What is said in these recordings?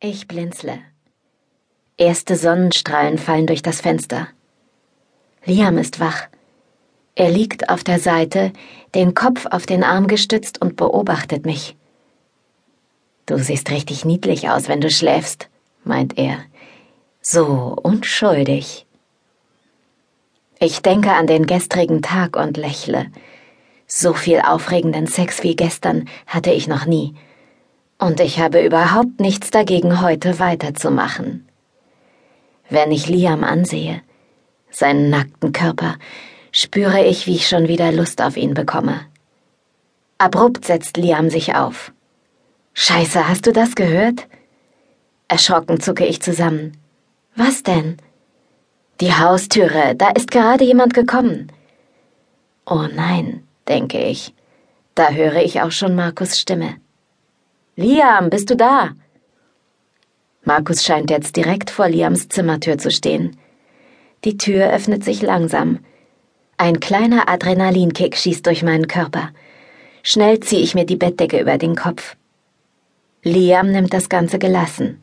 Ich blinzle. Erste Sonnenstrahlen fallen durch das Fenster. Liam ist wach. Er liegt auf der Seite, den Kopf auf den Arm gestützt und beobachtet mich. Du siehst richtig niedlich aus, wenn du schläfst, meint er. So unschuldig. Ich denke an den gestrigen Tag und lächle. So viel aufregenden Sex wie gestern hatte ich noch nie. Und ich habe überhaupt nichts dagegen, heute weiterzumachen. Wenn ich Liam ansehe, seinen nackten Körper, spüre ich, wie ich schon wieder Lust auf ihn bekomme. Abrupt setzt Liam sich auf. Scheiße, hast du das gehört? Erschrocken zucke ich zusammen. Was denn? Die Haustüre, da ist gerade jemand gekommen. Oh nein, denke ich. Da höre ich auch schon Markus Stimme. Liam, bist du da? Markus scheint jetzt direkt vor Liams Zimmertür zu stehen. Die Tür öffnet sich langsam. Ein kleiner Adrenalinkick schießt durch meinen Körper. Schnell ziehe ich mir die Bettdecke über den Kopf. Liam nimmt das Ganze gelassen.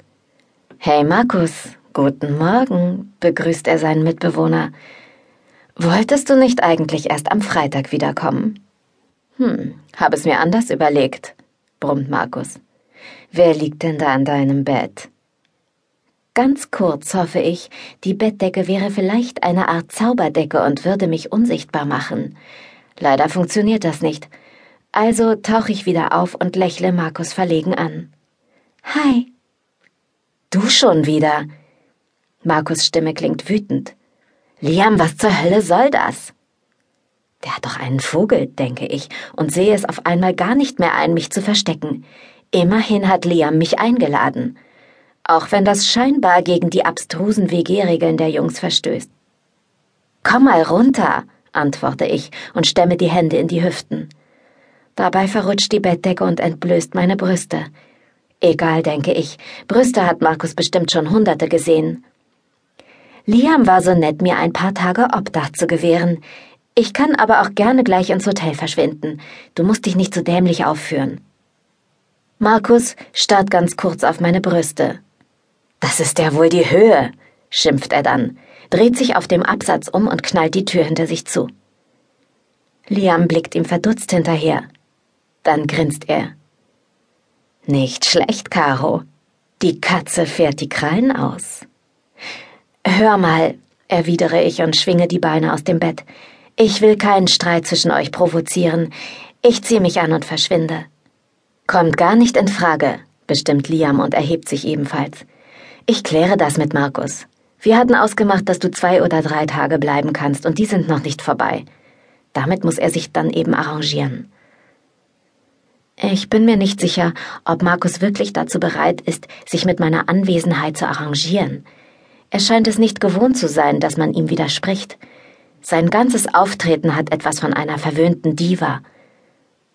Hey Markus, guten Morgen, begrüßt er seinen Mitbewohner. Wolltest du nicht eigentlich erst am Freitag wiederkommen? Hm, habe es mir anders überlegt, brummt Markus. Wer liegt denn da an deinem Bett? Ganz kurz hoffe ich, die Bettdecke wäre vielleicht eine Art Zauberdecke und würde mich unsichtbar machen. Leider funktioniert das nicht. Also tauche ich wieder auf und lächle Markus verlegen an. Hi. Du schon wieder. Markus Stimme klingt wütend. Liam, was zur Hölle soll das? Der hat doch einen Vogel, denke ich, und sehe es auf einmal gar nicht mehr ein, mich zu verstecken. Immerhin hat Liam mich eingeladen, auch wenn das scheinbar gegen die abstrusen WG-Regeln der Jungs verstößt. Komm mal runter, antworte ich und stemme die Hände in die Hüften. Dabei verrutscht die Bettdecke und entblößt meine Brüste. Egal, denke ich, Brüste hat Markus bestimmt schon hunderte gesehen. Liam war so nett, mir ein paar Tage Obdach zu gewähren. Ich kann aber auch gerne gleich ins Hotel verschwinden. Du musst dich nicht so dämlich aufführen. Markus starrt ganz kurz auf meine Brüste. Das ist ja wohl die Höhe, schimpft er dann, dreht sich auf dem Absatz um und knallt die Tür hinter sich zu. Liam blickt ihm verdutzt hinterher. Dann grinst er. Nicht schlecht, Caro. Die Katze fährt die Krallen aus. Hör mal, erwidere ich und schwinge die Beine aus dem Bett. Ich will keinen Streit zwischen euch provozieren. Ich ziehe mich an und verschwinde. Kommt gar nicht in Frage, bestimmt Liam und erhebt sich ebenfalls. Ich kläre das mit Markus. Wir hatten ausgemacht, dass du zwei oder drei Tage bleiben kannst, und die sind noch nicht vorbei. Damit muss er sich dann eben arrangieren. Ich bin mir nicht sicher, ob Markus wirklich dazu bereit ist, sich mit meiner Anwesenheit zu arrangieren. Er scheint es nicht gewohnt zu sein, dass man ihm widerspricht. Sein ganzes Auftreten hat etwas von einer verwöhnten Diva.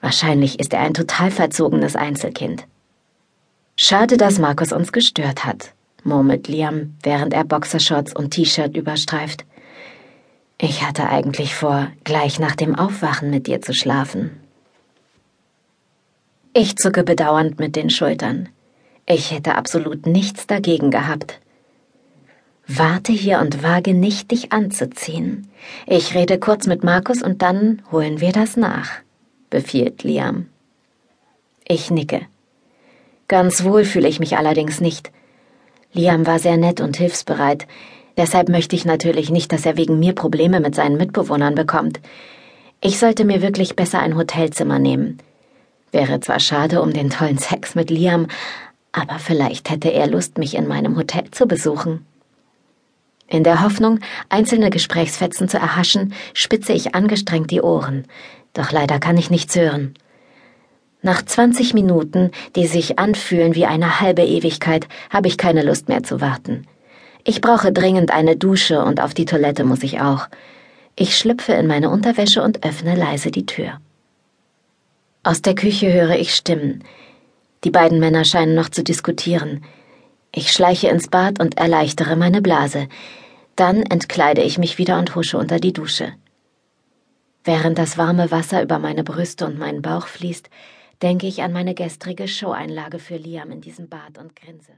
Wahrscheinlich ist er ein total verzogenes Einzelkind. Schade, dass Markus uns gestört hat, murmelt Liam, während er Boxershorts und T-Shirt überstreift. Ich hatte eigentlich vor, gleich nach dem Aufwachen mit dir zu schlafen. Ich zucke bedauernd mit den Schultern. Ich hätte absolut nichts dagegen gehabt. Warte hier und wage nicht, dich anzuziehen. Ich rede kurz mit Markus und dann holen wir das nach befiehlt Liam. Ich nicke. Ganz wohl fühle ich mich allerdings nicht. Liam war sehr nett und hilfsbereit. Deshalb möchte ich natürlich nicht, dass er wegen mir Probleme mit seinen Mitbewohnern bekommt. Ich sollte mir wirklich besser ein Hotelzimmer nehmen. Wäre zwar schade um den tollen Sex mit Liam, aber vielleicht hätte er Lust, mich in meinem Hotel zu besuchen. In der Hoffnung, einzelne Gesprächsfetzen zu erhaschen, spitze ich angestrengt die Ohren doch leider kann ich nichts hören. Nach 20 Minuten, die sich anfühlen wie eine halbe Ewigkeit, habe ich keine Lust mehr zu warten. Ich brauche dringend eine Dusche und auf die Toilette muss ich auch. Ich schlüpfe in meine Unterwäsche und öffne leise die Tür. Aus der Küche höre ich Stimmen. Die beiden Männer scheinen noch zu diskutieren. Ich schleiche ins Bad und erleichtere meine Blase. Dann entkleide ich mich wieder und husche unter die Dusche. Während das warme Wasser über meine Brüste und meinen Bauch fließt, denke ich an meine gestrige Showeinlage für Liam in diesem Bad und grinse.